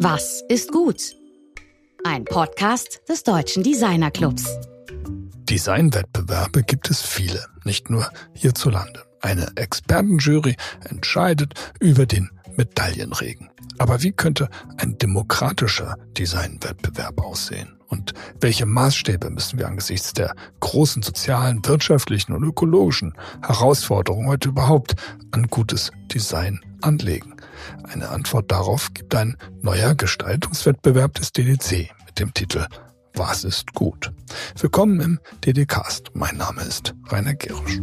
Was ist gut? Ein Podcast des Deutschen Designer Clubs. Designwettbewerbe gibt es viele, nicht nur hierzulande. Eine Expertenjury entscheidet über den Medaillenregen. Aber wie könnte ein demokratischer Designwettbewerb aussehen? Und welche Maßstäbe müssen wir angesichts der großen sozialen, wirtschaftlichen und ökologischen Herausforderungen heute überhaupt an gutes Design anlegen? Eine Antwort darauf gibt ein neuer Gestaltungswettbewerb des DDC mit dem Titel Was ist gut? Willkommen im DDcast. Mein Name ist Rainer Gerisch.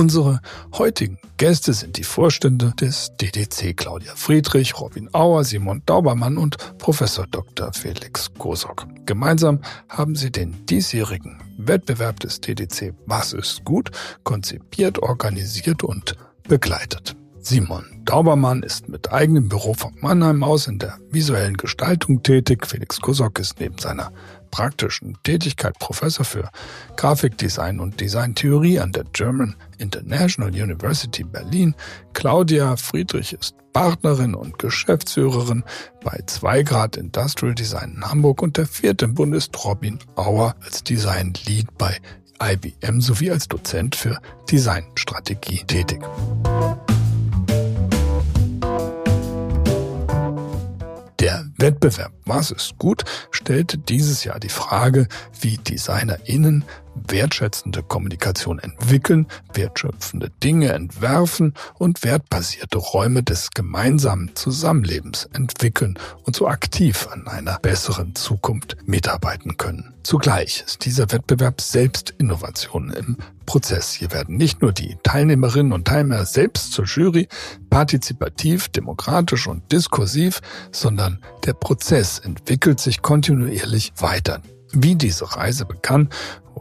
Unsere heutigen Gäste sind die Vorstände des DDC Claudia Friedrich, Robin Auer, Simon Daubermann und Professor Dr. Felix Gosok. Gemeinsam haben sie den diesjährigen Wettbewerb des DDC Was ist gut konzipiert, organisiert und begleitet. Simon Daubermann ist mit eigenem Büro von Mannheim aus in der visuellen Gestaltung tätig. Felix Kosok ist neben seiner praktischen Tätigkeit Professor für Grafikdesign und Designtheorie an der German International University Berlin. Claudia Friedrich ist Partnerin und Geschäftsführerin bei 2 Grad Industrial Design in Hamburg und der vierte im Bund ist Robin Auer als Design Lead bei IBM sowie als Dozent für Designstrategie tätig. Wettbewerb. Was ist gut? Stellte dieses Jahr die Frage, wie DesignerInnen wertschätzende Kommunikation entwickeln, wertschöpfende Dinge entwerfen und wertbasierte Räume des gemeinsamen Zusammenlebens entwickeln und so aktiv an einer besseren Zukunft mitarbeiten können. Zugleich ist dieser Wettbewerb selbst Innovation im Prozess. Hier werden nicht nur die Teilnehmerinnen und Teilnehmer selbst zur Jury partizipativ, demokratisch und diskursiv, sondern der Prozess entwickelt sich kontinuierlich weiter. Wie diese Reise begann,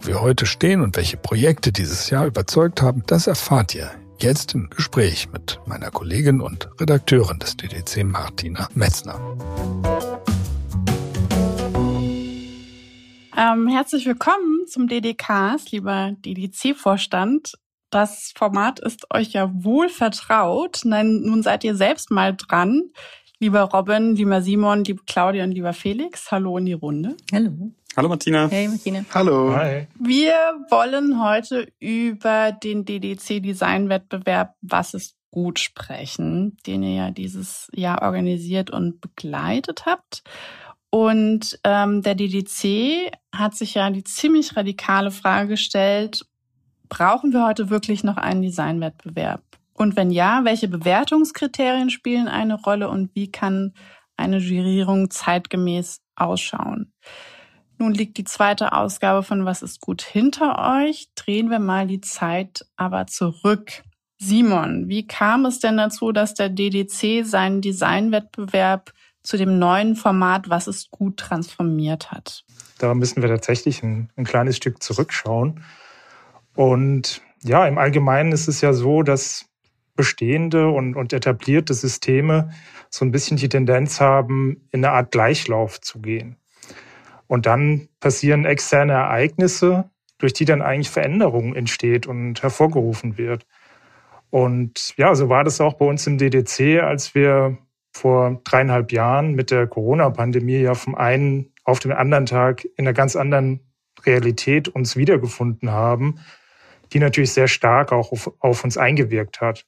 wo wir heute stehen und welche Projekte dieses Jahr überzeugt haben, das erfahrt ihr jetzt im Gespräch mit meiner Kollegin und Redakteurin des DDC Martina Metzner. Ähm, herzlich willkommen zum DDKs, lieber DDC-Vorstand. Das Format ist euch ja wohl vertraut. Nein, nun seid ihr selbst mal dran. Lieber Robin, lieber Simon, liebe Claudia und lieber Felix, hallo in die Runde. Hallo. Hallo Martina. Hey Martina. Hallo. Hi. Wir wollen heute über den DDC Design Wettbewerb Was ist gut sprechen, den ihr ja dieses Jahr organisiert und begleitet habt. Und ähm, der DDC hat sich ja die ziemlich radikale Frage gestellt, brauchen wir heute wirklich noch einen Designwettbewerb? Und wenn ja, welche Bewertungskriterien spielen eine Rolle und wie kann eine Jurierung zeitgemäß ausschauen? Nun liegt die zweite Ausgabe von Was ist gut hinter euch. Drehen wir mal die Zeit aber zurück. Simon, wie kam es denn dazu, dass der DDC seinen Designwettbewerb zu dem neuen Format Was ist gut transformiert hat? Da müssen wir tatsächlich ein, ein kleines Stück zurückschauen. Und ja, im Allgemeinen ist es ja so, dass bestehende und, und etablierte Systeme so ein bisschen die Tendenz haben, in eine Art Gleichlauf zu gehen. Und dann passieren externe Ereignisse, durch die dann eigentlich Veränderung entsteht und hervorgerufen wird. Und ja, so war das auch bei uns im DDC, als wir vor dreieinhalb Jahren mit der Corona-Pandemie ja vom einen auf den anderen Tag in einer ganz anderen Realität uns wiedergefunden haben, die natürlich sehr stark auch auf, auf uns eingewirkt hat.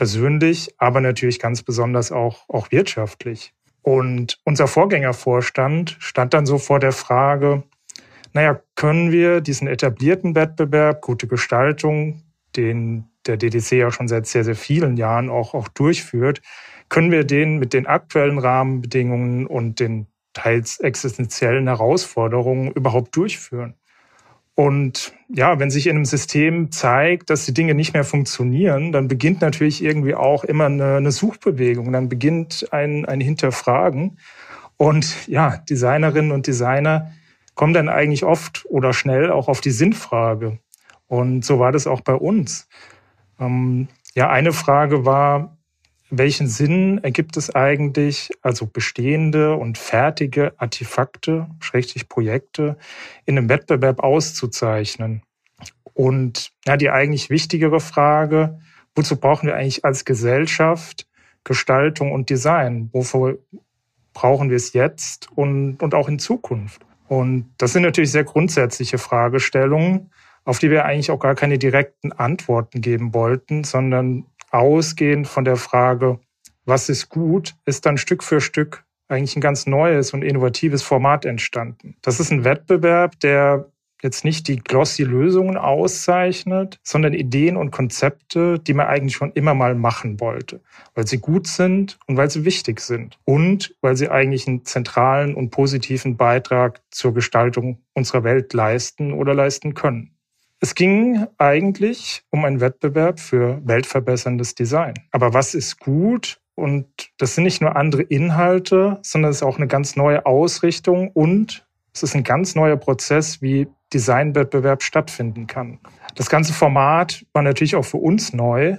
Persönlich, aber natürlich ganz besonders auch, auch wirtschaftlich. Und unser Vorgängervorstand stand dann so vor der Frage, naja, können wir diesen etablierten Wettbewerb, gute Gestaltung, den der DDC ja schon seit sehr, sehr vielen Jahren auch, auch durchführt, können wir den mit den aktuellen Rahmenbedingungen und den teils existenziellen Herausforderungen überhaupt durchführen? Und ja, wenn sich in einem System zeigt, dass die Dinge nicht mehr funktionieren, dann beginnt natürlich irgendwie auch immer eine, eine Suchbewegung. Dann beginnt ein, ein Hinterfragen. Und ja, Designerinnen und Designer kommen dann eigentlich oft oder schnell auch auf die Sinnfrage. Und so war das auch bei uns. Ähm, ja, eine Frage war, welchen Sinn ergibt es eigentlich, also bestehende und fertige Artefakte, schrägstrich Projekte, in einem Wettbewerb auszuzeichnen? Und ja, die eigentlich wichtigere Frage wozu brauchen wir eigentlich als Gesellschaft Gestaltung und Design? Wofür brauchen wir es jetzt und, und auch in Zukunft? Und das sind natürlich sehr grundsätzliche Fragestellungen, auf die wir eigentlich auch gar keine direkten Antworten geben wollten, sondern ausgehend von der Frage, was ist gut, ist dann Stück für Stück eigentlich ein ganz neues und innovatives Format entstanden. Das ist ein Wettbewerb, der jetzt nicht die glossy Lösungen auszeichnet, sondern Ideen und Konzepte, die man eigentlich schon immer mal machen wollte, weil sie gut sind und weil sie wichtig sind und weil sie eigentlich einen zentralen und positiven Beitrag zur Gestaltung unserer Welt leisten oder leisten können. Es ging eigentlich um einen Wettbewerb für weltverbesserndes Design. Aber was ist gut und das sind nicht nur andere Inhalte, sondern es ist auch eine ganz neue Ausrichtung und es ist ein ganz neuer Prozess, wie Designwettbewerb stattfinden kann. Das ganze Format war natürlich auch für uns neu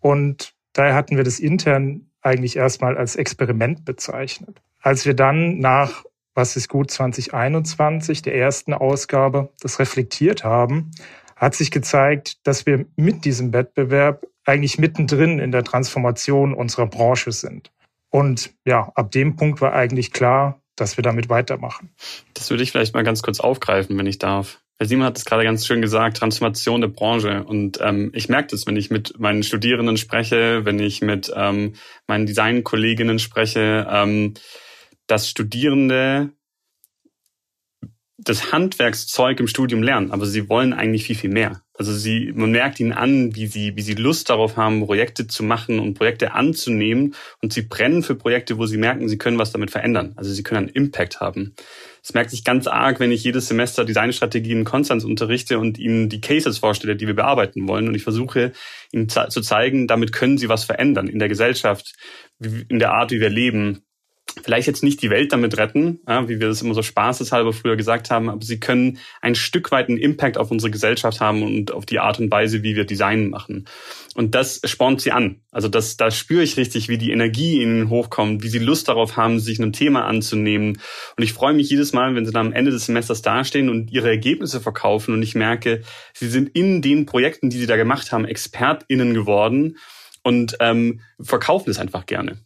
und daher hatten wir das intern eigentlich erstmal als Experiment bezeichnet. Als wir dann nach Was ist gut 2021, der ersten Ausgabe, das reflektiert haben, hat sich gezeigt, dass wir mit diesem Wettbewerb eigentlich mittendrin in der Transformation unserer Branche sind. Und ja, ab dem Punkt war eigentlich klar, dass wir damit weitermachen. Das würde ich vielleicht mal ganz kurz aufgreifen, wenn ich darf. Herr Simon hat es gerade ganz schön gesagt, Transformation der Branche. Und ähm, ich merke das, wenn ich mit meinen Studierenden spreche, wenn ich mit ähm, meinen Designkolleginnen spreche, ähm, dass Studierende das Handwerkszeug im Studium lernen, aber sie wollen eigentlich viel, viel mehr. Also sie, man merkt ihnen an, wie sie, wie sie Lust darauf haben, Projekte zu machen und Projekte anzunehmen. Und sie brennen für Projekte, wo sie merken, sie können was damit verändern. Also sie können einen Impact haben. Das merkt sich ganz arg, wenn ich jedes Semester Designstrategien in Konstanz unterrichte und ihnen die Cases vorstelle, die wir bearbeiten wollen. Und ich versuche ihnen zu zeigen, damit können sie was verändern in der Gesellschaft, in der Art, wie wir leben vielleicht jetzt nicht die Welt damit retten, ja, wie wir das immer so spaßeshalber früher gesagt haben, aber sie können ein Stück weit einen Impact auf unsere Gesellschaft haben und auf die Art und Weise, wie wir Design machen. Und das spornt sie an. Also das, da spüre ich richtig, wie die Energie ihnen hochkommt, wie sie Lust darauf haben, sich einem Thema anzunehmen. Und ich freue mich jedes Mal, wenn sie dann am Ende des Semesters dastehen und ihre Ergebnisse verkaufen und ich merke, sie sind in den Projekten, die sie da gemacht haben, ExpertInnen geworden und ähm, verkaufen es einfach gerne.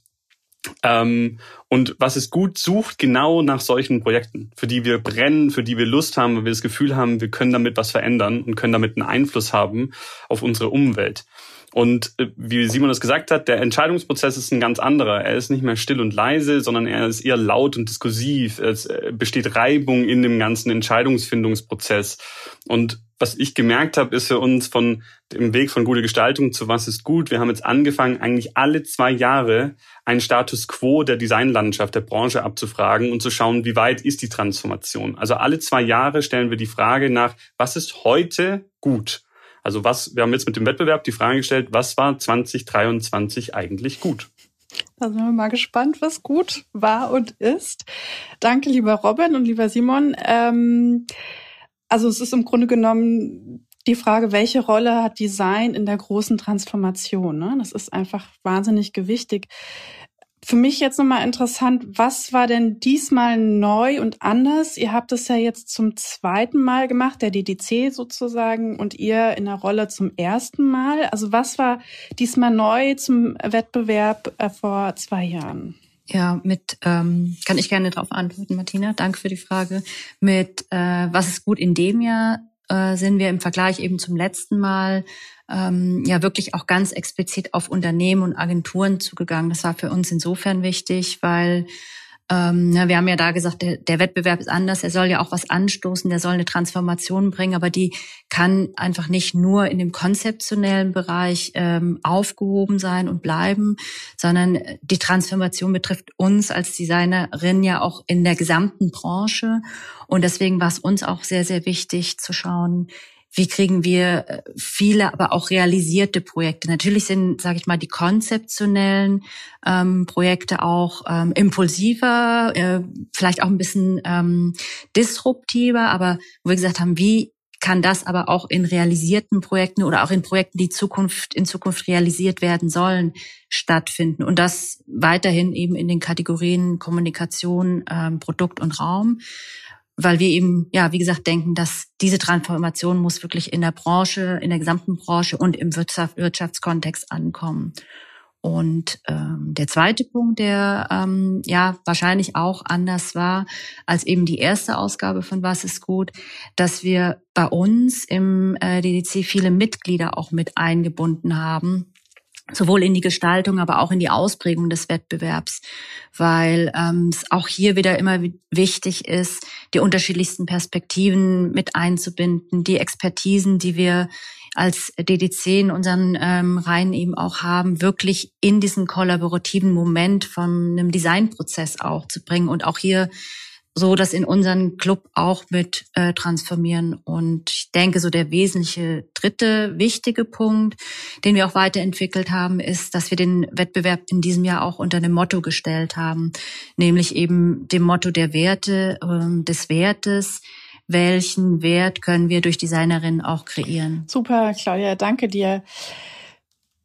Ähm, und was ist gut, sucht genau nach solchen Projekten, für die wir brennen, für die wir Lust haben, weil wir das Gefühl haben, wir können damit was verändern und können damit einen Einfluss haben auf unsere Umwelt. Und äh, wie Simon das gesagt hat, der Entscheidungsprozess ist ein ganz anderer. Er ist nicht mehr still und leise, sondern er ist eher laut und diskursiv. Es äh, besteht Reibung in dem ganzen Entscheidungsfindungsprozess. Und was ich gemerkt habe, ist für uns von dem Weg von gute Gestaltung zu was ist gut. Wir haben jetzt angefangen, eigentlich alle zwei Jahre einen Status quo der Designlandschaft, der Branche abzufragen und zu schauen, wie weit ist die Transformation. Also alle zwei Jahre stellen wir die Frage nach, was ist heute gut? Also was, wir haben jetzt mit dem Wettbewerb die Frage gestellt, was war 2023 eigentlich gut? Da sind wir mal gespannt, was gut war und ist. Danke, lieber Robin und lieber Simon. Ähm also es ist im Grunde genommen die Frage, welche Rolle hat Design in der großen Transformation? Ne? Das ist einfach wahnsinnig gewichtig. Für mich jetzt nochmal interessant, was war denn diesmal neu und anders? Ihr habt es ja jetzt zum zweiten Mal gemacht, der DDC sozusagen, und ihr in der Rolle zum ersten Mal. Also was war diesmal neu zum Wettbewerb äh, vor zwei Jahren? Ja, mit ähm, kann ich gerne darauf antworten, Martina. Danke für die Frage. Mit äh, was ist gut in dem Jahr äh, sind wir im Vergleich eben zum letzten Mal ähm, ja wirklich auch ganz explizit auf Unternehmen und Agenturen zugegangen. Das war für uns insofern wichtig, weil ähm, wir haben ja da gesagt, der, der Wettbewerb ist anders, er soll ja auch was anstoßen, der soll eine Transformation bringen, aber die kann einfach nicht nur in dem konzeptionellen Bereich ähm, aufgehoben sein und bleiben, sondern die Transformation betrifft uns als Designerin ja auch in der gesamten Branche. Und deswegen war es uns auch sehr, sehr wichtig zu schauen, wie kriegen wir äh, viele, aber auch realisierte Projekte. Natürlich sind, sage ich mal, die konzeptionellen ähm, Projekte auch ähm, impulsiver, äh, vielleicht auch ein bisschen ähm, disruptiver, aber wo wir gesagt haben, wie kann das aber auch in realisierten Projekten oder auch in Projekten, die Zukunft, in Zukunft realisiert werden sollen, stattfinden. Und das weiterhin eben in den Kategorien Kommunikation, ähm, Produkt und Raum. Weil wir eben, ja, wie gesagt, denken, dass diese Transformation muss wirklich in der Branche, in der gesamten Branche und im Wirtschaft, Wirtschaftskontext ankommen. Und ähm, der zweite Punkt, der ähm, ja wahrscheinlich auch anders war als eben die erste Ausgabe von Was ist gut, dass wir bei uns im äh, DDC viele Mitglieder auch mit eingebunden haben sowohl in die Gestaltung, aber auch in die Ausprägung des Wettbewerbs, weil ähm, es auch hier wieder immer wichtig ist, die unterschiedlichsten Perspektiven mit einzubinden, die Expertisen, die wir als DDC in unseren ähm, Reihen eben auch haben, wirklich in diesen kollaborativen Moment von einem Designprozess auch zu bringen und auch hier so das in unseren Club auch mit äh, transformieren. Und ich denke, so der wesentliche dritte wichtige Punkt, den wir auch weiterentwickelt haben, ist, dass wir den Wettbewerb in diesem Jahr auch unter einem Motto gestellt haben, nämlich eben dem Motto der Werte, äh, des Wertes, welchen Wert können wir durch Designerinnen auch kreieren. Super, Claudia, danke dir.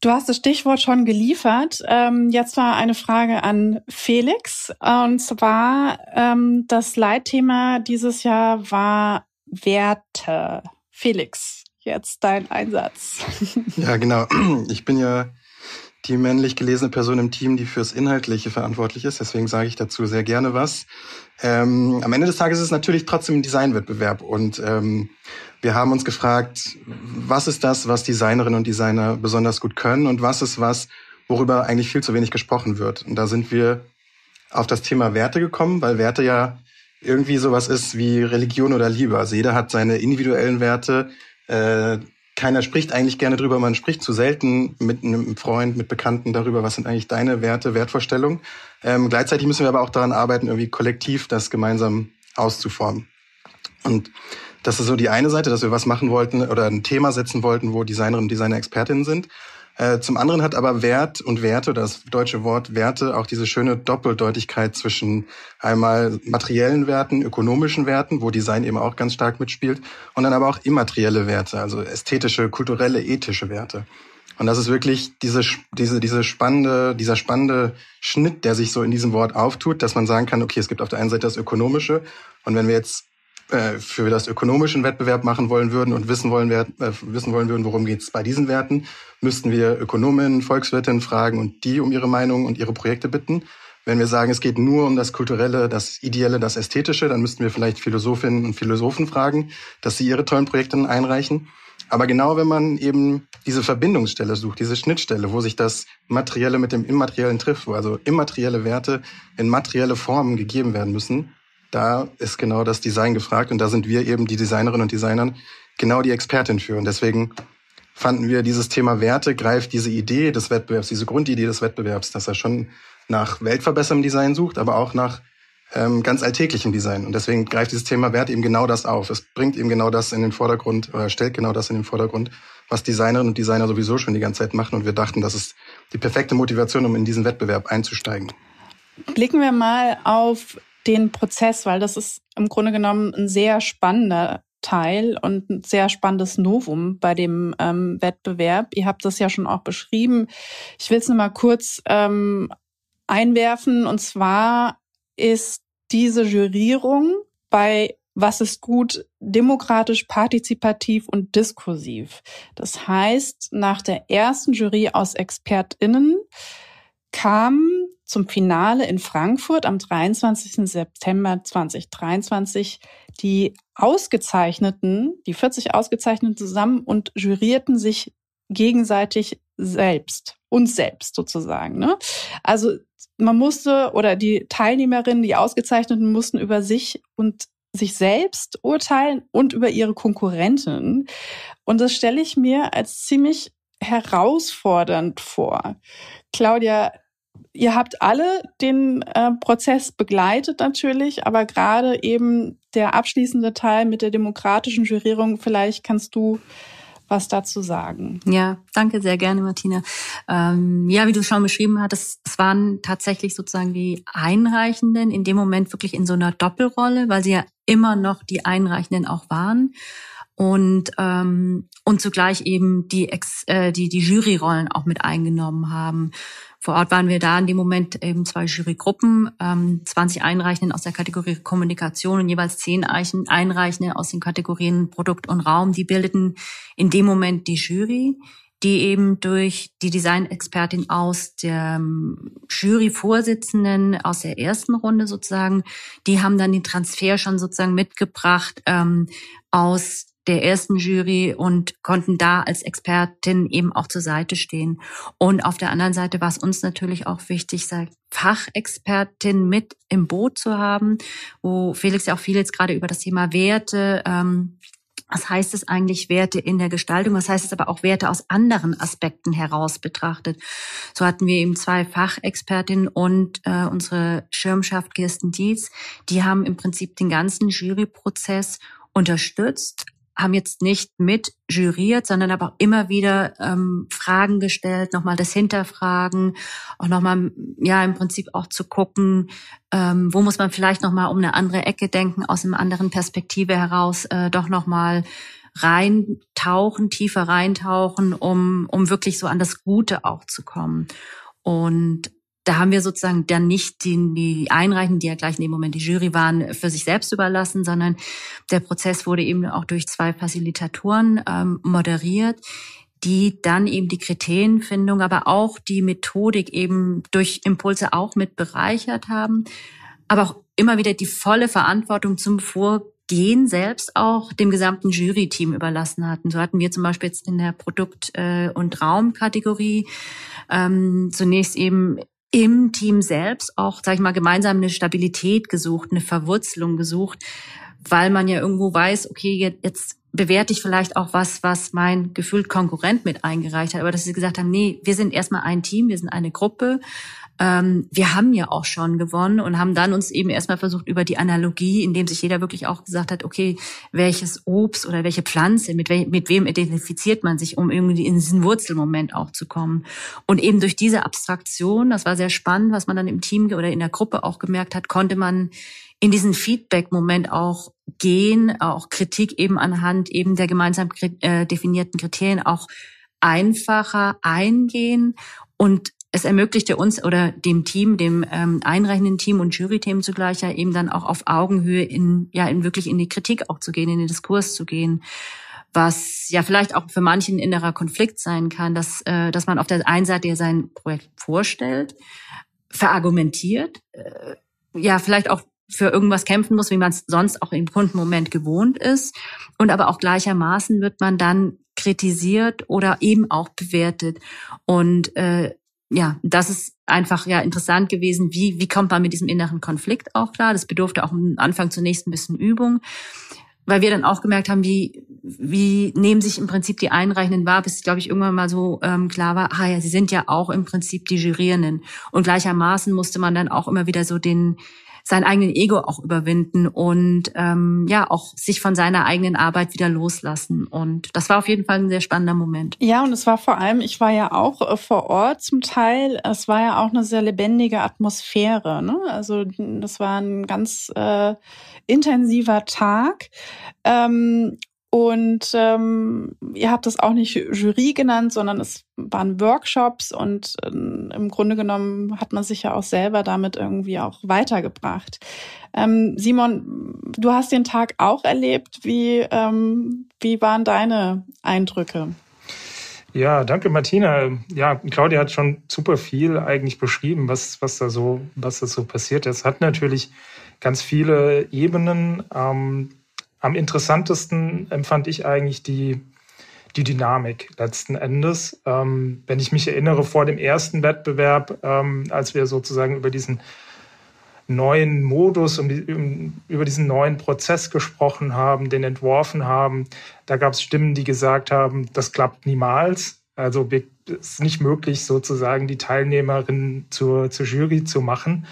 Du hast das Stichwort schon geliefert. Ähm, jetzt war eine Frage an Felix. Und zwar, ähm, das Leitthema dieses Jahr war Werte. Felix, jetzt dein Einsatz. Ja, genau. Ich bin ja die männlich gelesene Person im Team, die fürs Inhaltliche verantwortlich ist. Deswegen sage ich dazu sehr gerne was. Ähm, am Ende des Tages ist es natürlich trotzdem ein Designwettbewerb und wir haben uns gefragt, was ist das, was Designerinnen und Designer besonders gut können und was ist was, worüber eigentlich viel zu wenig gesprochen wird. Und da sind wir auf das Thema Werte gekommen, weil Werte ja irgendwie sowas ist wie Religion oder Liebe. Also jeder hat seine individuellen Werte. Äh, keiner spricht eigentlich gerne drüber, man spricht zu selten mit einem Freund, mit Bekannten darüber, was sind eigentlich deine Werte, Wertvorstellungen. Ähm, gleichzeitig müssen wir aber auch daran arbeiten, irgendwie kollektiv das gemeinsam auszuformen. Und das ist so die eine Seite, dass wir was machen wollten oder ein Thema setzen wollten, wo Designerinnen und Designer Expertinnen sind. Äh, zum anderen hat aber Wert und Werte, das deutsche Wort Werte, auch diese schöne Doppeldeutigkeit zwischen einmal materiellen Werten, ökonomischen Werten, wo Design eben auch ganz stark mitspielt, und dann aber auch immaterielle Werte, also ästhetische, kulturelle, ethische Werte. Und das ist wirklich diese, diese, diese spannende, dieser spannende Schnitt, der sich so in diesem Wort auftut, dass man sagen kann, okay, es gibt auf der einen Seite das Ökonomische. Und wenn wir jetzt äh, für das ökonomischen Wettbewerb machen wollen würden und wissen wollen, äh, wissen wollen würden, worum geht es bei diesen Werten, müssten wir Ökonomen, Volkswirtinnen fragen und die um ihre Meinung und ihre Projekte bitten. Wenn wir sagen, es geht nur um das Kulturelle, das Ideelle, das Ästhetische, dann müssten wir vielleicht Philosophinnen und Philosophen fragen, dass sie ihre tollen Projekte einreichen. Aber genau wenn man eben diese Verbindungsstelle sucht, diese Schnittstelle, wo sich das Materielle mit dem Immateriellen trifft, wo also immaterielle Werte in materielle Formen gegeben werden müssen, da ist genau das Design gefragt und da sind wir eben die Designerinnen und Designern genau die Expertin für. Und deswegen fanden wir, dieses Thema Werte greift diese Idee des Wettbewerbs, diese Grundidee des Wettbewerbs, dass er schon nach weltverbesserndem Design sucht, aber auch nach ähm, ganz alltäglichem Design. Und deswegen greift dieses Thema Wert eben genau das auf. Es bringt eben genau das in den Vordergrund oder stellt genau das in den Vordergrund, was Designerinnen und Designer sowieso schon die ganze Zeit machen. Und wir dachten, das ist die perfekte Motivation, um in diesen Wettbewerb einzusteigen. Blicken wir mal auf den Prozess, weil das ist im Grunde genommen ein sehr spannender Teil und ein sehr spannendes Novum bei dem ähm, Wettbewerb. Ihr habt das ja schon auch beschrieben. Ich will es nur mal kurz ähm, einwerfen. Und zwar ist diese Jurierung bei was ist gut, demokratisch, partizipativ und diskursiv. Das heißt, nach der ersten Jury aus ExpertInnen kam zum Finale in Frankfurt am 23. September 2023 die Ausgezeichneten, die 40 Ausgezeichneten zusammen und jurierten sich gegenseitig selbst, uns selbst sozusagen. Ne? Also man musste oder die Teilnehmerinnen, die Ausgezeichneten mussten über sich und sich selbst urteilen und über ihre Konkurrenten. Und das stelle ich mir als ziemlich herausfordernd vor. Claudia, ihr habt alle den äh, Prozess begleitet natürlich, aber gerade eben der abschließende Teil mit der demokratischen Jurierung, vielleicht kannst du was dazu sagen. Ja, danke sehr gerne, Martina. Ähm, ja, wie du schon beschrieben hattest, es waren tatsächlich sozusagen die Einreichenden in dem Moment wirklich in so einer Doppelrolle, weil sie ja immer noch die Einreichenden auch waren. und ähm, und zugleich eben die Ex, äh, die die Juryrollen auch mit eingenommen haben. Vor Ort waren wir da in dem Moment eben zwei Jurygruppen, ähm, 20 Einreichenden aus der Kategorie Kommunikation und jeweils 10 Einreichende aus den Kategorien Produkt und Raum. Die bildeten in dem Moment die Jury die eben durch die Designexpertin aus der Juryvorsitzenden aus der ersten Runde sozusagen, die haben dann den Transfer schon sozusagen mitgebracht ähm, aus der ersten Jury und konnten da als Expertin eben auch zur Seite stehen. Und auf der anderen Seite war es uns natürlich auch wichtig, Fachexpertin mit im Boot zu haben, wo Felix ja auch viel jetzt gerade über das Thema Werte ähm, was heißt es eigentlich Werte in der Gestaltung? Was heißt es aber auch Werte aus anderen Aspekten heraus betrachtet? So hatten wir eben zwei Fachexpertinnen und äh, unsere Schirmschaft Kirsten Dietz. Die haben im Prinzip den ganzen Juryprozess unterstützt, haben jetzt nicht mit juriert, sondern aber auch immer wieder ähm, Fragen gestellt, nochmal das Hinterfragen, auch nochmal, ja, im Prinzip auch zu gucken, ähm, wo muss man vielleicht nochmal um eine andere Ecke denken, aus einer anderen Perspektive heraus, äh, doch nochmal reintauchen, tiefer reintauchen, um, um wirklich so an das Gute auch zu kommen. Und da haben wir sozusagen dann nicht die, die Einreichen, die ja gleich in dem Moment die Jury waren, für sich selbst überlassen, sondern der Prozess wurde eben auch durch zwei Facilitatoren ähm, moderiert, die dann eben die Kriterienfindung, aber auch die Methodik eben durch Impulse auch mit bereichert haben, aber auch immer wieder die volle Verantwortung zum Vorgehen selbst auch dem gesamten Jury-Team überlassen hatten. So hatten wir zum Beispiel jetzt in der Produkt- äh, und Raumkategorie ähm, zunächst eben im Team selbst auch, sag ich mal, gemeinsam eine Stabilität gesucht, eine Verwurzelung gesucht, weil man ja irgendwo weiß, okay, jetzt bewerte ich vielleicht auch was, was mein gefühlt Konkurrent mit eingereicht hat, aber dass sie gesagt haben, nee, wir sind erstmal ein Team, wir sind eine Gruppe ähm, wir haben ja auch schon gewonnen und haben dann uns eben erstmal versucht über die Analogie, indem sich jeder wirklich auch gesagt hat, okay, welches Obst oder welche Pflanze, mit, we mit wem identifiziert man sich, um irgendwie in diesen Wurzelmoment auch zu kommen. Und eben durch diese Abstraktion, das war sehr spannend, was man dann im Team oder in der Gruppe auch gemerkt hat, konnte man in diesen Feedback-Moment auch gehen, auch Kritik eben anhand eben der gemeinsam äh, definierten Kriterien auch einfacher eingehen und es ermöglichte uns oder dem Team, dem ähm, einreichenden Team und Jury-Team zugleich ja eben dann auch auf Augenhöhe in, ja, in wirklich in die Kritik auch zu gehen, in den Diskurs zu gehen. Was ja vielleicht auch für manchen innerer Konflikt sein kann, dass, äh, dass man auf der einen Seite ja sein Projekt vorstellt, verargumentiert, äh, ja, vielleicht auch für irgendwas kämpfen muss, wie man es sonst auch im Kundenmoment gewohnt ist. Und aber auch gleichermaßen wird man dann kritisiert oder eben auch bewertet. Und äh, ja, das ist einfach ja interessant gewesen. Wie, wie kommt man mit diesem inneren Konflikt auch klar? Das bedurfte auch am Anfang zunächst ein bisschen Übung, weil wir dann auch gemerkt haben, wie, wie nehmen sich im Prinzip die Einreichenden wahr, bis, glaube ich, irgendwann mal so ähm, klar war, ah ja, sie sind ja auch im Prinzip die Jurierenden. Und gleichermaßen musste man dann auch immer wieder so den, sein eigenen Ego auch überwinden und ähm, ja auch sich von seiner eigenen Arbeit wieder loslassen. Und das war auf jeden Fall ein sehr spannender Moment. Ja, und es war vor allem, ich war ja auch äh, vor Ort zum Teil. Es war ja auch eine sehr lebendige Atmosphäre. Ne? Also das war ein ganz äh, intensiver Tag. Ähm, und ähm, ihr habt das auch nicht Jury genannt, sondern es waren Workshops und äh, im Grunde genommen hat man sich ja auch selber damit irgendwie auch weitergebracht. Ähm, Simon, du hast den Tag auch erlebt. Wie, ähm, wie waren deine Eindrücke? Ja, danke Martina. Ja, Claudia hat schon super viel eigentlich beschrieben, was, was da so, was da so passiert ist. Hat natürlich ganz viele Ebenen. Ähm, am interessantesten empfand ich eigentlich die, die Dynamik letzten Endes. Ähm, wenn ich mich erinnere, vor dem ersten Wettbewerb, ähm, als wir sozusagen über diesen neuen Modus, um, über diesen neuen Prozess gesprochen haben, den entworfen haben, da gab es Stimmen, die gesagt haben, das klappt niemals. Also es ist nicht möglich, sozusagen die Teilnehmerinnen zur, zur Jury zu machen.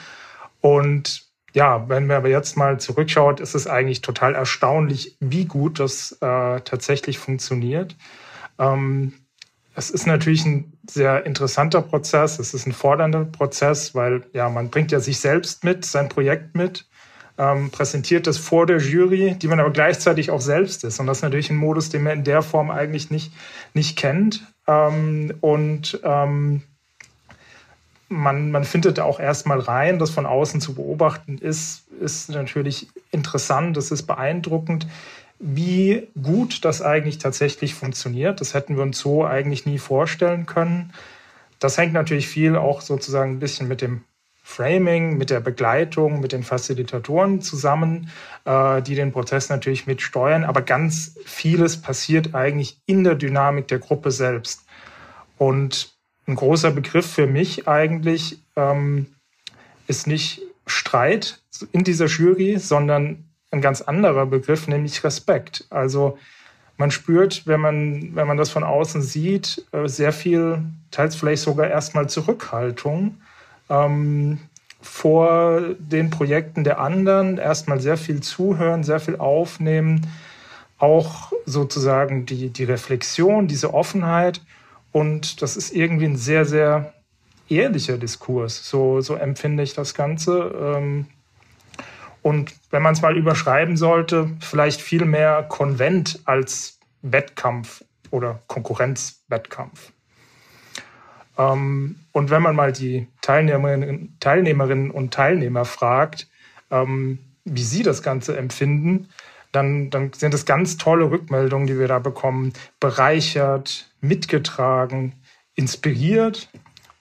Und ja, wenn man aber jetzt mal zurückschaut, ist es eigentlich total erstaunlich, wie gut das äh, tatsächlich funktioniert. Ähm, es ist natürlich ein sehr interessanter Prozess, es ist ein fordernder Prozess, weil ja, man bringt ja sich selbst mit, sein Projekt mit. ähm, präsentiert das vor der Jury, die man aber gleichzeitig auch selbst ist. Und das ist natürlich ein Modus, den man in der Form eigentlich nicht, nicht kennt. Ähm, und ähm, man, man findet auch erstmal rein, das von außen zu beobachten ist, ist natürlich interessant, das ist beeindruckend, wie gut das eigentlich tatsächlich funktioniert. Das hätten wir uns so eigentlich nie vorstellen können. Das hängt natürlich viel auch sozusagen ein bisschen mit dem Framing, mit der Begleitung, mit den Facilitatoren zusammen, äh, die den Prozess natürlich mitsteuern. Aber ganz vieles passiert eigentlich in der Dynamik der Gruppe selbst. Und ein großer Begriff für mich eigentlich ähm, ist nicht Streit in dieser Jury, sondern ein ganz anderer Begriff, nämlich Respekt. Also man spürt, wenn man, wenn man das von außen sieht, äh, sehr viel, teils vielleicht sogar erstmal Zurückhaltung ähm, vor den Projekten der anderen, erstmal sehr viel zuhören, sehr viel aufnehmen, auch sozusagen die, die Reflexion, diese Offenheit. Und das ist irgendwie ein sehr, sehr ehrlicher Diskurs. So, so empfinde ich das Ganze. Ähm, und wenn man es mal überschreiben sollte, vielleicht viel mehr Konvent als Wettkampf oder Konkurrenzwettkampf. Ähm, und wenn man mal die Teilnehmerinnen, Teilnehmerinnen und Teilnehmer fragt, ähm, wie sie das Ganze empfinden, dann, dann sind es ganz tolle Rückmeldungen, die wir da bekommen. Bereichert, mitgetragen, inspiriert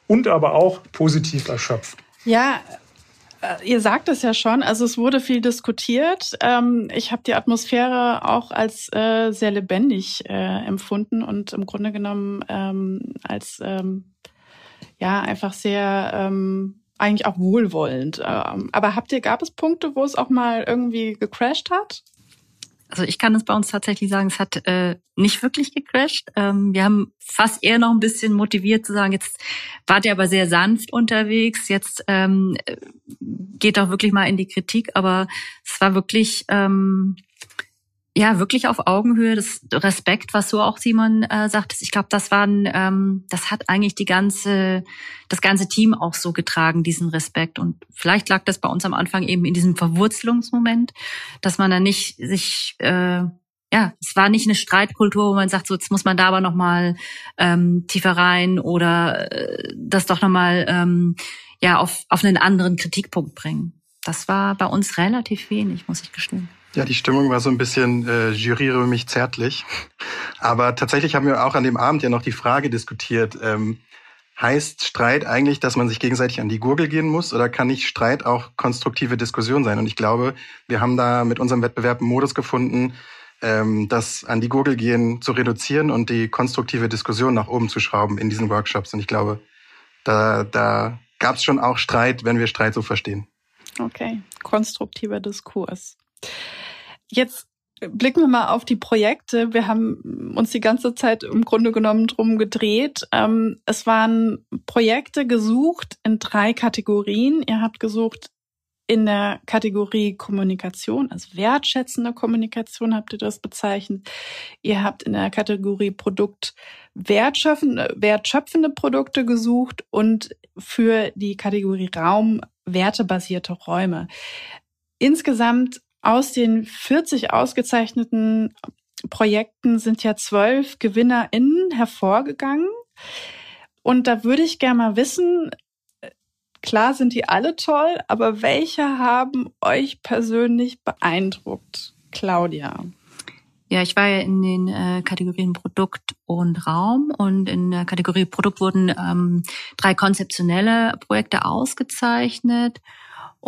und aber auch positiv erschöpft. Ja, äh, Ihr sagt es ja schon, also es wurde viel diskutiert. Ähm, ich habe die Atmosphäre auch als äh, sehr lebendig äh, empfunden und im Grunde genommen ähm, als ähm, ja einfach sehr eigentlich auch wohlwollend. Aber habt ihr, gab es Punkte, wo es auch mal irgendwie gecrashed hat? Also ich kann es bei uns tatsächlich sagen, es hat äh, nicht wirklich gecrashed. Ähm, wir haben fast eher noch ein bisschen motiviert zu sagen, jetzt wart ihr aber sehr sanft unterwegs, jetzt ähm, geht doch wirklich mal in die Kritik. Aber es war wirklich ähm, ja wirklich auf Augenhöhe, das Respekt, was so auch Simon äh, sagt. Ich glaube, das waren, ähm, das hat eigentlich die ganze, das ganze Team auch so getragen, diesen Respekt. Und vielleicht lag das bei uns am Anfang eben in diesem Verwurzelungsmoment, dass man da nicht sich äh, ja, es war nicht eine Streitkultur, wo man sagt, so jetzt muss man da aber noch mal ähm, tiefer rein oder äh, das doch noch mal ähm, ja auf auf einen anderen Kritikpunkt bringen. Das war bei uns relativ wenig, muss ich gestehen. Ja, die Stimmung war so ein bisschen äh, juryre mich zärtlich. Aber tatsächlich haben wir auch an dem Abend ja noch die Frage diskutiert, ähm, heißt Streit eigentlich, dass man sich gegenseitig an die Gurgel gehen muss oder kann nicht Streit auch konstruktive Diskussion sein? Und ich glaube, wir haben da mit unserem Wettbewerb einen Modus gefunden, ähm, das an die Gurgel gehen zu reduzieren und die konstruktive Diskussion nach oben zu schrauben in diesen Workshops. Und ich glaube, da, da gab es schon auch Streit, wenn wir Streit so verstehen. Okay, konstruktiver Diskurs. Jetzt blicken wir mal auf die Projekte. Wir haben uns die ganze Zeit im Grunde genommen drum gedreht. Ähm, es waren Projekte gesucht in drei Kategorien. Ihr habt gesucht in der Kategorie Kommunikation, also wertschätzende Kommunikation habt ihr das bezeichnet. Ihr habt in der Kategorie Produkt wertschöpfende, wertschöpfende Produkte gesucht und für die Kategorie Raum wertebasierte Räume. Insgesamt aus den 40 ausgezeichneten Projekten sind ja zwölf GewinnerInnen hervorgegangen. Und da würde ich gerne mal wissen, klar sind die alle toll, aber welche haben euch persönlich beeindruckt? Claudia. Ja, ich war ja in den äh, Kategorien Produkt und Raum und in der Kategorie Produkt wurden ähm, drei konzeptionelle Projekte ausgezeichnet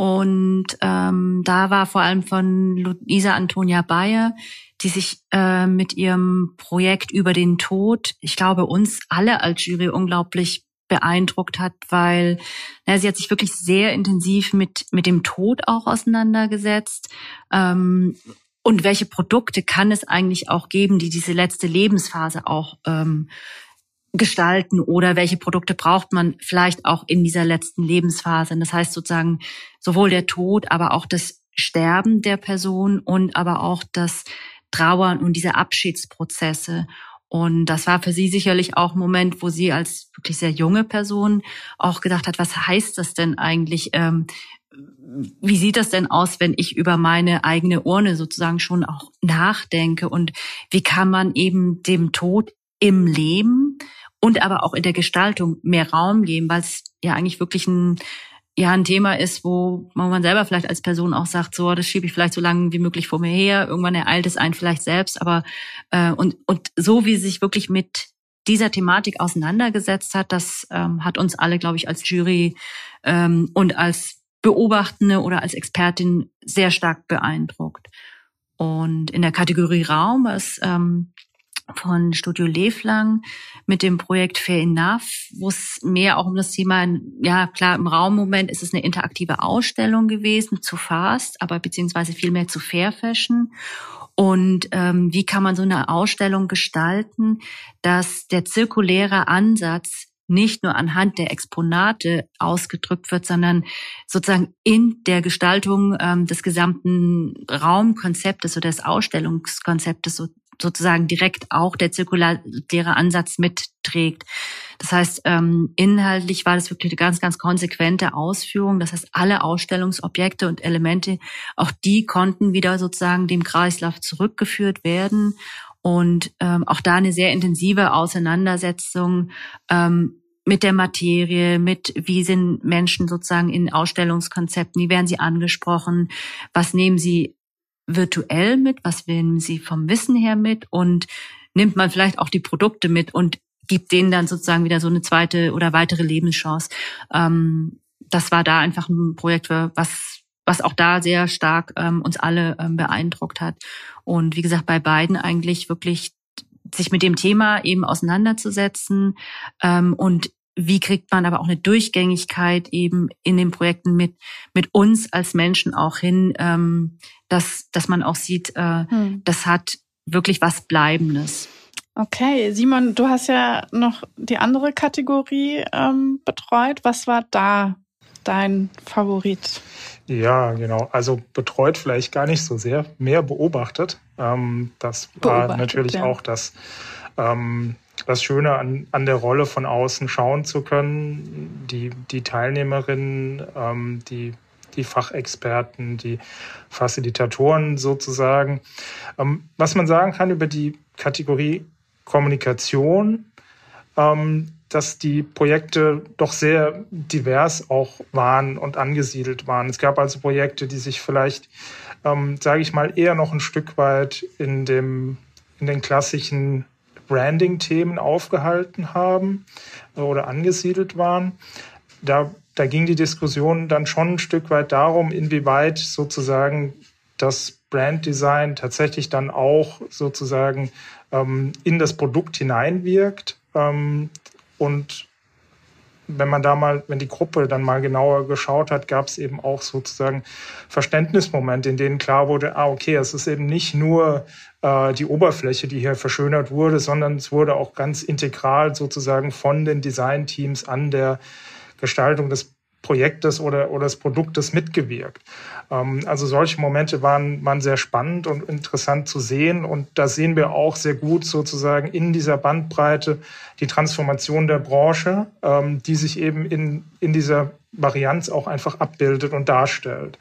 und ähm, da war vor allem von Luisa Antonia Bayer, die sich äh, mit ihrem Projekt über den Tod, ich glaube, uns alle als Jury unglaublich beeindruckt hat, weil na, sie hat sich wirklich sehr intensiv mit, mit dem Tod auch auseinandergesetzt. Ähm, und welche Produkte kann es eigentlich auch geben, die diese letzte Lebensphase auch ähm, gestalten oder welche Produkte braucht man vielleicht auch in dieser letzten Lebensphase. Das heißt sozusagen sowohl der Tod, aber auch das Sterben der Person und aber auch das Trauern und diese Abschiedsprozesse. Und das war für sie sicherlich auch ein Moment, wo sie als wirklich sehr junge Person auch gedacht hat, was heißt das denn eigentlich? Ähm, wie sieht das denn aus, wenn ich über meine eigene Urne sozusagen schon auch nachdenke und wie kann man eben dem Tod im Leben und aber auch in der Gestaltung mehr Raum geben, weil es ja eigentlich wirklich ein ja ein Thema ist, wo man selber vielleicht als Person auch sagt, so das schiebe ich vielleicht so lange wie möglich vor mir her. Irgendwann ereilt es einen vielleicht selbst, aber äh, und und so wie sie sich wirklich mit dieser Thematik auseinandergesetzt hat, das ähm, hat uns alle, glaube ich, als Jury ähm, und als Beobachtende oder als Expertin sehr stark beeindruckt. Und in der Kategorie Raum, was ähm, von Studio Leflang mit dem Projekt Fair Enough, wo es mehr auch um das Thema, ja klar, im Raummoment ist es eine interaktive Ausstellung gewesen, zu Fast, aber beziehungsweise viel mehr zu Fair Fashion. Und ähm, wie kann man so eine Ausstellung gestalten, dass der zirkuläre Ansatz nicht nur anhand der Exponate ausgedrückt wird, sondern sozusagen in der Gestaltung ähm, des gesamten Raumkonzeptes oder des Ausstellungskonzeptes so, sozusagen direkt auch der zirkuläre Ansatz mitträgt. Das heißt, ähm, inhaltlich war das wirklich eine ganz, ganz konsequente Ausführung. Das heißt, alle Ausstellungsobjekte und Elemente, auch die konnten wieder sozusagen dem Kreislauf zurückgeführt werden. Und ähm, auch da eine sehr intensive Auseinandersetzung ähm, mit der Materie, mit wie sind Menschen sozusagen in Ausstellungskonzepten, wie werden sie angesprochen, was nehmen sie virtuell mit, was nehmen sie vom Wissen her mit und nimmt man vielleicht auch die Produkte mit und gibt denen dann sozusagen wieder so eine zweite oder weitere Lebenschance. Ähm, das war da einfach ein Projekt, was, was auch da sehr stark ähm, uns alle ähm, beeindruckt hat. Und wie gesagt, bei beiden eigentlich wirklich sich mit dem Thema eben auseinanderzusetzen ähm, und wie kriegt man aber auch eine Durchgängigkeit eben in den Projekten mit mit uns als Menschen auch hin, ähm, dass dass man auch sieht, äh, hm. das hat wirklich was Bleibendes. Okay, Simon, du hast ja noch die andere Kategorie ähm, betreut. Was war da dein Favorit? Ja, genau. Also betreut vielleicht gar nicht so sehr, mehr beobachtet. Ähm, das war beobachtet, natürlich ja. auch das, ähm, das Schöne an, an der Rolle von außen schauen zu können. Die, die Teilnehmerinnen, ähm, die, die Fachexperten, die Facilitatoren sozusagen. Ähm, was man sagen kann über die Kategorie Kommunikation, ähm, dass die Projekte doch sehr divers auch waren und angesiedelt waren. Es gab also Projekte, die sich vielleicht, ähm, sage ich mal, eher noch ein Stück weit in, dem, in den klassischen Branding-Themen aufgehalten haben oder angesiedelt waren. Da, da ging die Diskussion dann schon ein Stück weit darum, inwieweit sozusagen das Branddesign tatsächlich dann auch sozusagen ähm, in das Produkt hineinwirkt. Ähm, und wenn man da mal, wenn die Gruppe dann mal genauer geschaut hat, gab es eben auch sozusagen Verständnismomente, in denen klar wurde, ah, okay, es ist eben nicht nur äh, die Oberfläche, die hier verschönert wurde, sondern es wurde auch ganz integral sozusagen von den Designteams an der Gestaltung des Projektes oder, oder des Produktes mitgewirkt. Ähm, also solche Momente waren, waren sehr spannend und interessant zu sehen. Und da sehen wir auch sehr gut sozusagen in dieser Bandbreite die Transformation der Branche, ähm, die sich eben in, in dieser Varianz auch einfach abbildet und darstellt.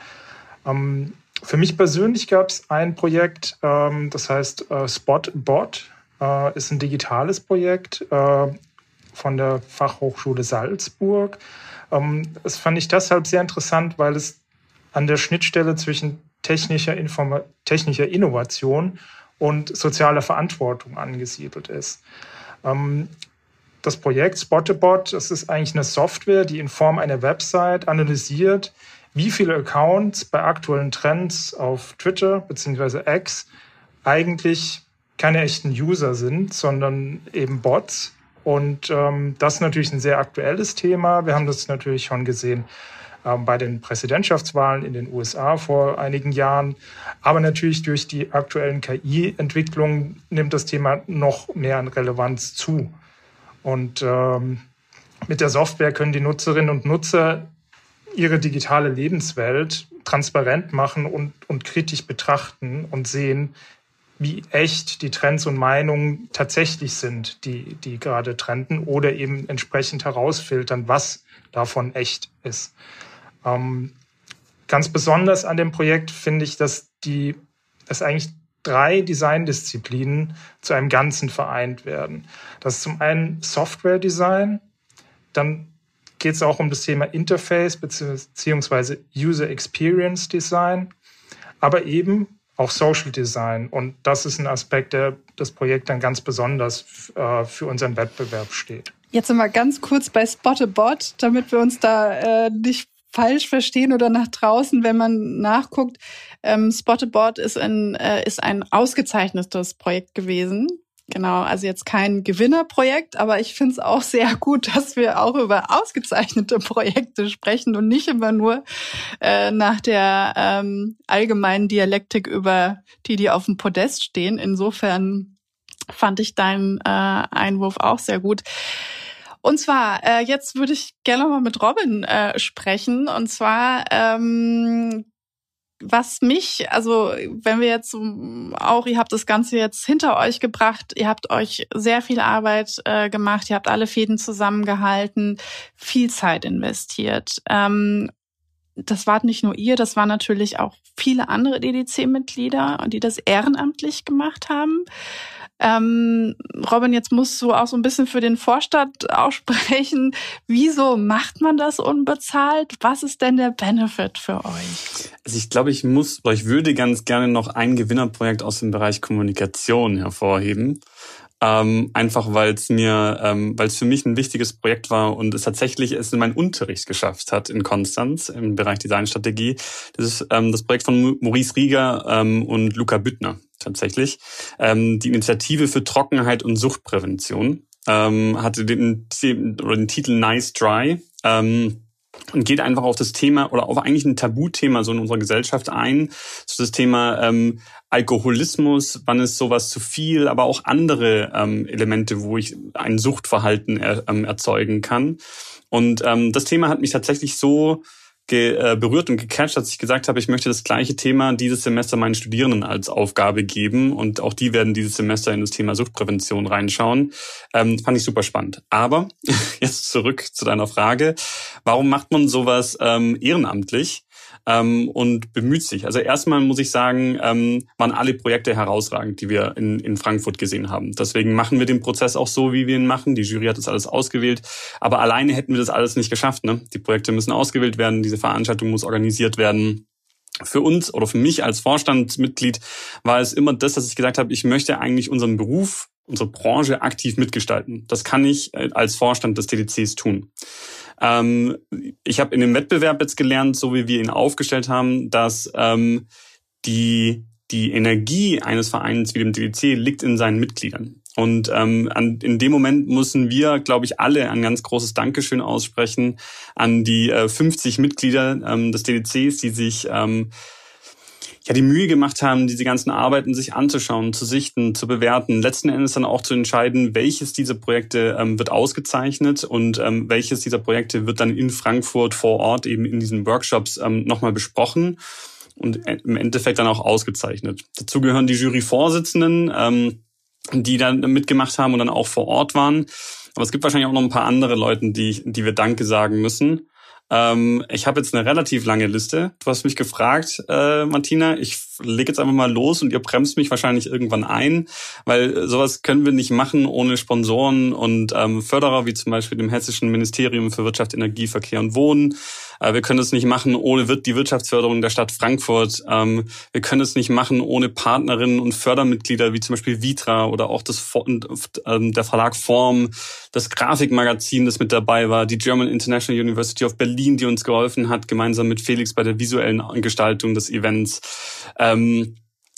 Ähm, für mich persönlich gab es ein Projekt, das heißt äh, Spotbot, äh, ist ein digitales Projekt äh, von der Fachhochschule Salzburg. Das fand ich deshalb sehr interessant, weil es an der Schnittstelle zwischen technischer, Informa technischer Innovation und sozialer Verantwortung angesiedelt ist. Ähm, das Projekt Spottabot, das ist eigentlich eine Software, die in Form einer Website analysiert, wie viele Accounts bei aktuellen Trends auf Twitter bzw. X eigentlich keine echten User sind, sondern eben Bots. Und ähm, das ist natürlich ein sehr aktuelles Thema. Wir haben das natürlich schon gesehen ähm, bei den Präsidentschaftswahlen in den USA vor einigen Jahren. Aber natürlich durch die aktuellen KI-Entwicklungen nimmt das Thema noch mehr an Relevanz zu. Und ähm, mit der Software können die Nutzerinnen und Nutzer ihre digitale Lebenswelt transparent machen und, und kritisch betrachten und sehen, wie echt die Trends und Meinungen tatsächlich sind, die, die gerade trenden oder eben entsprechend herausfiltern, was davon echt ist. Ähm, ganz besonders an dem Projekt finde ich, dass die, dass eigentlich drei Designdisziplinen zu einem Ganzen vereint werden. Das ist zum einen Software Design, dann geht es auch um das Thema Interface bzw. User Experience Design, aber eben auch Social Design. Und das ist ein Aspekt, der das Projekt dann ganz besonders äh, für unseren Wettbewerb steht. Jetzt mal ganz kurz bei Spottabot, damit wir uns da äh, nicht falsch verstehen oder nach draußen, wenn man nachguckt. Ähm, Spottabot ist ein, äh, ist ein ausgezeichnetes Projekt gewesen. Genau, also jetzt kein Gewinnerprojekt, aber ich finde es auch sehr gut, dass wir auch über ausgezeichnete Projekte sprechen und nicht immer nur äh, nach der ähm, allgemeinen Dialektik über die, die auf dem Podest stehen. Insofern fand ich deinen äh, Einwurf auch sehr gut. Und zwar, äh, jetzt würde ich gerne mal mit Robin äh, sprechen. Und zwar, ähm, was mich, also wenn wir jetzt auch, ihr habt das Ganze jetzt hinter euch gebracht, ihr habt euch sehr viel Arbeit äh, gemacht, ihr habt alle Fäden zusammengehalten, viel Zeit investiert. Ähm, das wart nicht nur ihr, das waren natürlich auch viele andere DDC-Mitglieder, die das ehrenamtlich gemacht haben. Ähm, Robin, jetzt musst du auch so ein bisschen für den Vorstand aussprechen. Wieso macht man das unbezahlt? Was ist denn der Benefit für euch? Also ich glaube, ich muss, oder ich würde ganz gerne noch ein Gewinnerprojekt aus dem Bereich Kommunikation hervorheben. Ähm, einfach weil es mir, ähm, weil es für mich ein wichtiges Projekt war und es tatsächlich es in meinen Unterricht geschafft hat in Konstanz im Bereich Designstrategie. Das ist ähm, das Projekt von Maurice Rieger ähm, und Luca Büttner tatsächlich. Ähm, die Initiative für Trockenheit und Suchtprävention ähm, hatte den, den Titel Nice Dry. Ähm, und geht einfach auf das Thema oder auf eigentlich ein Tabuthema so in unserer Gesellschaft ein, so das Thema ähm, Alkoholismus, wann ist sowas zu viel, aber auch andere ähm, Elemente, wo ich ein Suchtverhalten er, ähm, erzeugen kann. Und ähm, das Thema hat mich tatsächlich so äh, berührt und gecatcht, dass ich gesagt habe, ich möchte das gleiche Thema dieses Semester meinen Studierenden als Aufgabe geben und auch die werden dieses Semester in das Thema Suchtprävention reinschauen. Ähm, fand ich super spannend. Aber jetzt zurück zu deiner Frage, warum macht man sowas ähm, ehrenamtlich? Ähm, und bemüht sich. Also erstmal muss ich sagen, ähm, waren alle Projekte herausragend, die wir in, in Frankfurt gesehen haben. Deswegen machen wir den Prozess auch so, wie wir ihn machen. Die Jury hat das alles ausgewählt. Aber alleine hätten wir das alles nicht geschafft. Ne? Die Projekte müssen ausgewählt werden, diese Veranstaltung muss organisiert werden für uns oder für mich als Vorstandsmitglied war es immer das, dass ich gesagt habe, ich möchte eigentlich unseren Beruf, unsere Branche aktiv mitgestalten. Das kann ich äh, als Vorstand des TDCs tun. Ähm, ich habe in dem Wettbewerb jetzt gelernt, so wie wir ihn aufgestellt haben, dass ähm, die, die Energie eines Vereins wie dem DDC liegt in seinen Mitgliedern. Und ähm, an, in dem Moment müssen wir, glaube ich, alle ein ganz großes Dankeschön aussprechen an die äh, 50 Mitglieder ähm, des DDCs, die sich ähm, ja die Mühe gemacht haben, diese ganzen Arbeiten sich anzuschauen, zu sichten, zu bewerten, letzten Endes dann auch zu entscheiden, welches dieser Projekte ähm, wird ausgezeichnet und ähm, welches dieser Projekte wird dann in Frankfurt vor Ort eben in diesen Workshops ähm, nochmal besprochen und im Endeffekt dann auch ausgezeichnet. Dazu gehören die Juryvorsitzenden, ähm, die dann mitgemacht haben und dann auch vor Ort waren. Aber es gibt wahrscheinlich auch noch ein paar andere Leute, die, die wir Danke sagen müssen. Ähm, ich habe jetzt eine relativ lange Liste. Du hast mich gefragt, äh, Martina. Ich lege jetzt einfach mal los und ihr bremst mich wahrscheinlich irgendwann ein, weil sowas können wir nicht machen ohne Sponsoren und ähm, Förderer, wie zum Beispiel dem Hessischen Ministerium für Wirtschaft, Energie, Verkehr und Wohnen. Äh, wir können es nicht machen ohne die Wirtschaftsförderung der Stadt Frankfurt. Ähm, wir können es nicht machen ohne Partnerinnen und Fördermitglieder wie zum Beispiel Vitra oder auch das, ähm, der Verlag Form, das Grafikmagazin, das mit dabei war, die German International University of Berlin, die uns geholfen hat, gemeinsam mit Felix bei der visuellen Gestaltung des Events. Ähm,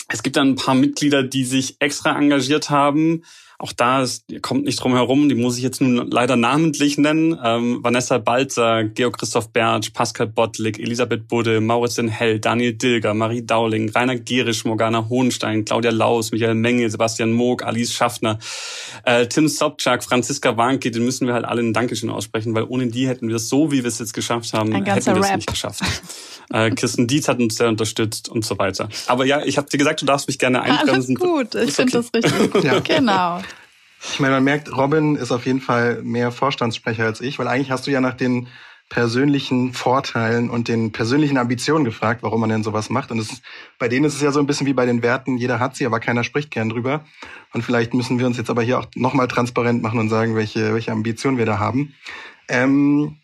es gibt dann ein paar Mitglieder, die sich extra engagiert haben, auch da ist, kommt nicht drum herum, die muss ich jetzt nun leider namentlich nennen. Ähm, Vanessa Balzer, Georg Christoph Bertsch, Pascal Bottlik, Elisabeth Budde, Maurits Hell, Daniel Dilger, Marie Dowling, Rainer Gerisch, Morgana Hohenstein, Claudia Laus, Michael Menge, Sebastian Moog, Alice Schaffner, äh, Tim Sobczak, Franziska Warnke, den müssen wir halt alle ein Dankeschön aussprechen, weil ohne die hätten wir es so, wie wir es jetzt geschafft haben, hätten wir es nicht geschafft. äh, Kirsten Dietz hat uns sehr unterstützt und so weiter. Aber ja, ich habe dir gesagt, du darfst mich gerne einbremsen. Alles gut, ich finde okay. das richtig gut. ja. Genau. Ich meine, man merkt, Robin ist auf jeden Fall mehr Vorstandssprecher als ich, weil eigentlich hast du ja nach den persönlichen Vorteilen und den persönlichen Ambitionen gefragt, warum man denn sowas macht. Und es, bei denen ist es ja so ein bisschen wie bei den Werten, jeder hat sie, aber keiner spricht gern drüber. Und vielleicht müssen wir uns jetzt aber hier auch nochmal transparent machen und sagen, welche, welche Ambitionen wir da haben. Ähm,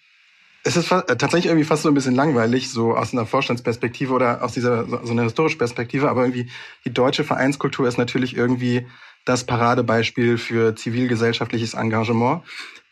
es ist äh, tatsächlich irgendwie fast so ein bisschen langweilig, so aus einer Vorstandsperspektive oder aus dieser so einer historischen Perspektive, aber irgendwie die deutsche Vereinskultur ist natürlich irgendwie das Paradebeispiel für zivilgesellschaftliches Engagement.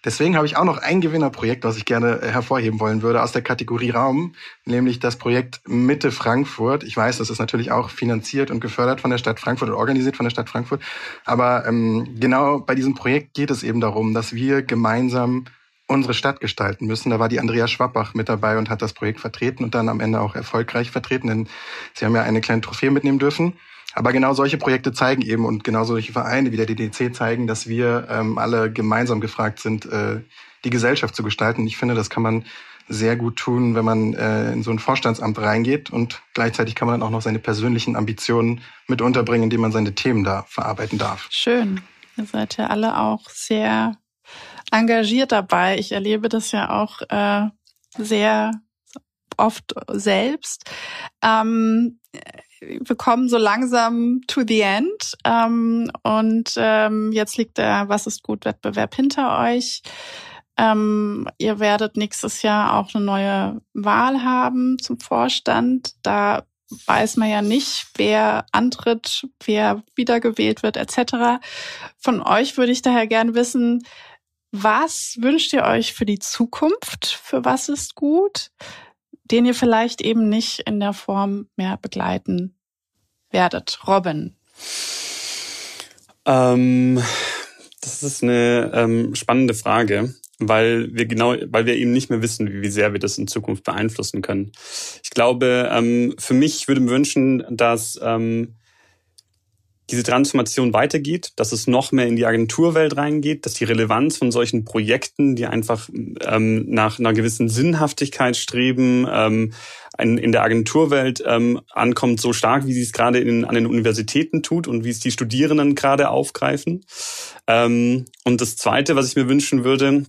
Deswegen habe ich auch noch ein Gewinnerprojekt, was ich gerne äh, hervorheben wollen würde aus der Kategorie Raum, nämlich das Projekt Mitte Frankfurt. Ich weiß, das ist natürlich auch finanziert und gefördert von der Stadt Frankfurt und organisiert von der Stadt Frankfurt. Aber ähm, genau bei diesem Projekt geht es eben darum, dass wir gemeinsam unsere Stadt gestalten müssen. Da war die Andrea Schwabbach mit dabei und hat das Projekt vertreten und dann am Ende auch erfolgreich vertreten, denn sie haben ja eine kleine Trophäe mitnehmen dürfen. Aber genau solche Projekte zeigen eben und genau solche Vereine wie der DDC zeigen, dass wir ähm, alle gemeinsam gefragt sind, äh, die Gesellschaft zu gestalten. Ich finde, das kann man sehr gut tun, wenn man äh, in so ein Vorstandsamt reingeht und gleichzeitig kann man dann auch noch seine persönlichen Ambitionen mit unterbringen, indem man seine Themen da verarbeiten darf. Schön. Ihr seid ja alle auch sehr engagiert dabei. Ich erlebe das ja auch äh, sehr oft selbst. Ähm, wir kommen so langsam to the end ähm, und ähm, jetzt liegt der Was ist gut Wettbewerb hinter euch. Ähm, ihr werdet nächstes Jahr auch eine neue Wahl haben zum Vorstand. Da weiß man ja nicht, wer antritt, wer wiedergewählt wird, etc. Von euch würde ich daher gern wissen, was wünscht ihr euch für die Zukunft? Für was ist gut? Den ihr vielleicht eben nicht in der Form mehr begleiten werdet. Robin. Ähm, das ist eine ähm, spannende Frage, weil wir genau, weil wir eben nicht mehr wissen, wie sehr wir das in Zukunft beeinflussen können. Ich glaube, ähm, für mich würde mir wünschen, dass ähm, diese Transformation weitergeht, dass es noch mehr in die Agenturwelt reingeht, dass die Relevanz von solchen Projekten, die einfach ähm, nach einer gewissen Sinnhaftigkeit streben, ähm, in, der Agenturwelt ähm, ankommt, so stark, wie sie es gerade in, an den Universitäten tut und wie es die Studierenden gerade aufgreifen. Ähm, und das Zweite, was ich mir wünschen würde,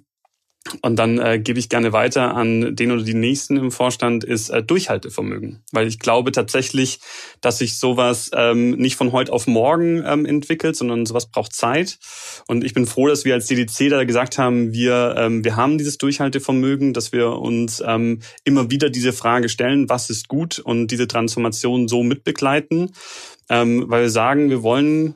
und dann äh, gebe ich gerne weiter an den oder die nächsten im Vorstand, ist äh, Durchhaltevermögen. Weil ich glaube tatsächlich, dass sich sowas ähm, nicht von heute auf morgen ähm, entwickelt, sondern sowas braucht Zeit. Und ich bin froh, dass wir als DDC da gesagt haben, wir, ähm, wir haben dieses Durchhaltevermögen, dass wir uns ähm, immer wieder diese Frage stellen, was ist gut und diese Transformation so mitbegleiten. Ähm, weil wir sagen, wir wollen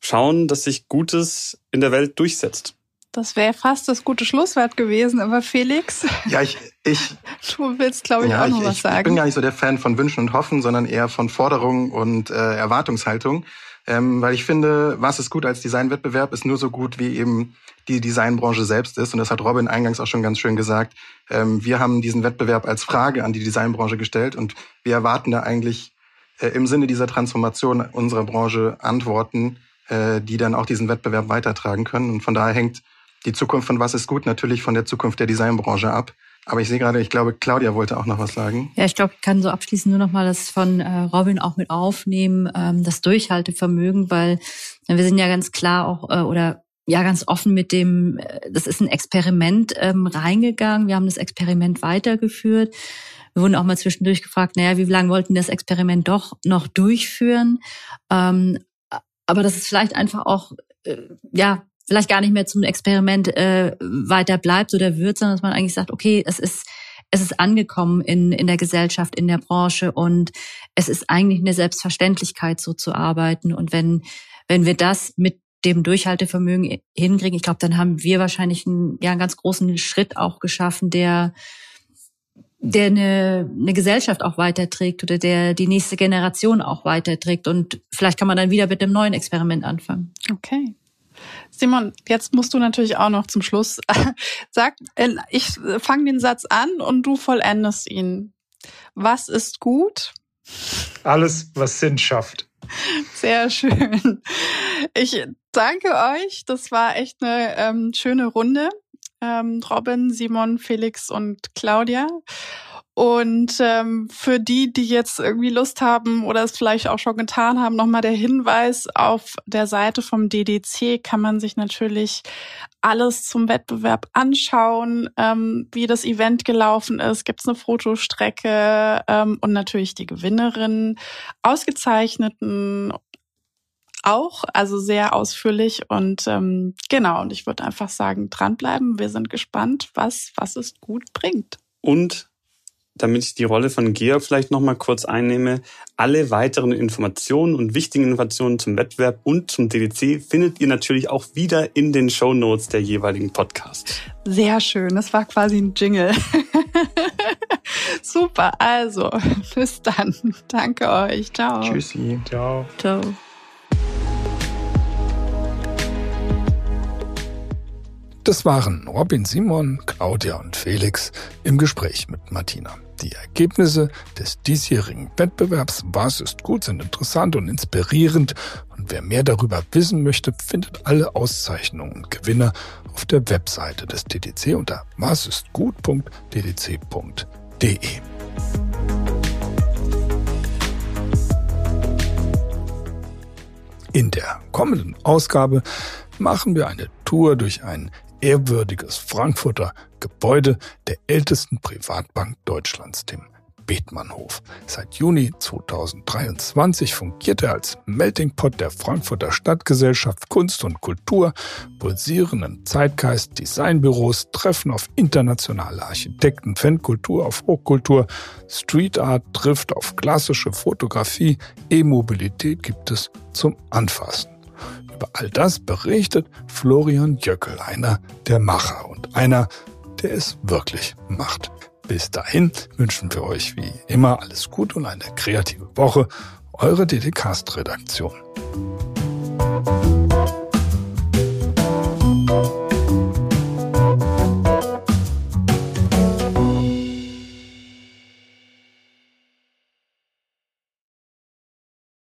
schauen, dass sich Gutes in der Welt durchsetzt. Das wäre fast das gute Schlusswort gewesen, aber Felix. Ja, ich, ich. Du willst, glaube ich, ja, auch noch ich, was sagen. Ich bin gar nicht so der Fan von Wünschen und Hoffen, sondern eher von Forderungen und äh, Erwartungshaltung. Ähm, weil ich finde, was ist gut als Designwettbewerb, ist nur so gut, wie eben die Designbranche selbst ist. Und das hat Robin eingangs auch schon ganz schön gesagt. Ähm, wir haben diesen Wettbewerb als Frage an die Designbranche gestellt und wir erwarten da eigentlich äh, im Sinne dieser Transformation unserer Branche Antworten, äh, die dann auch diesen Wettbewerb weitertragen können. Und von daher hängt die Zukunft von Was ist gut natürlich von der Zukunft der Designbranche ab. Aber ich sehe gerade, ich glaube, Claudia wollte auch noch was sagen. Ja, ich glaube, ich kann so abschließend nur noch mal das von äh, Robin auch mit aufnehmen, ähm, das Durchhaltevermögen, weil wir sind ja ganz klar auch äh, oder ja ganz offen mit dem, äh, das ist ein Experiment ähm, reingegangen. Wir haben das Experiment weitergeführt. Wir wurden auch mal zwischendurch gefragt, naja, wie lange wollten das Experiment doch noch durchführen? Ähm, aber das ist vielleicht einfach auch ja vielleicht gar nicht mehr zum Experiment äh, weiter bleibt oder wird, sondern dass man eigentlich sagt, okay, es ist es ist angekommen in, in der Gesellschaft, in der Branche und es ist eigentlich eine Selbstverständlichkeit, so zu arbeiten. Und wenn, wenn wir das mit dem Durchhaltevermögen hinkriegen, ich glaube, dann haben wir wahrscheinlich einen, ja, einen ganz großen Schritt auch geschaffen, der, der eine, eine Gesellschaft auch weiterträgt oder der die nächste Generation auch weiterträgt. Und vielleicht kann man dann wieder mit einem neuen Experiment anfangen. Okay. Simon, jetzt musst du natürlich auch noch zum Schluss sag, äh, ich fange den Satz an und du vollendest ihn. Was ist gut? Alles, was Sinn schafft. Sehr schön. Ich danke euch. Das war echt eine ähm, schöne Runde. Ähm, Robin, Simon, Felix und Claudia. Und ähm, für die, die jetzt irgendwie Lust haben oder es vielleicht auch schon getan haben, nochmal der Hinweis, auf der Seite vom DDC kann man sich natürlich alles zum Wettbewerb anschauen, ähm, wie das Event gelaufen ist, gibt es eine Fotostrecke ähm, und natürlich die Gewinnerin, ausgezeichneten auch, also sehr ausführlich. Und ähm, genau, und ich würde einfach sagen, dranbleiben, wir sind gespannt, was, was es gut bringt. Und damit ich die Rolle von Georg vielleicht nochmal kurz einnehme, alle weiteren Informationen und wichtigen Informationen zum Wettbewerb und zum DDC findet ihr natürlich auch wieder in den Show Notes der jeweiligen Podcasts. Sehr schön, das war quasi ein Jingle. Super, also bis dann. Danke euch. Ciao. Tschüssi. Ciao. Ciao. Das waren Robin Simon, Claudia und Felix im Gespräch mit Martina. Die Ergebnisse des diesjährigen Wettbewerbs Was ist gut sind interessant und inspirierend und wer mehr darüber wissen möchte, findet alle Auszeichnungen und Gewinner auf der Webseite des DDC unter wasistgut.ddc.de. In der kommenden Ausgabe machen wir eine Tour durch ein ehrwürdiges Frankfurter Gebäude der ältesten Privatbank Deutschlands, dem Bethmannhof. Seit Juni 2023 fungiert er als Melting Pot der Frankfurter Stadtgesellschaft Kunst und Kultur, pulsierenden Zeitgeist, Designbüros, Treffen auf internationale Architekten, Fankultur auf Hochkultur, Street Art trifft auf klassische Fotografie, E-Mobilität gibt es zum Anfassen. Über all das berichtet Florian Jöckel, einer der Macher und einer, der es wirklich macht. Bis dahin wünschen wir euch wie immer alles Gute und eine kreative Woche. Eure DDcast-Redaktion.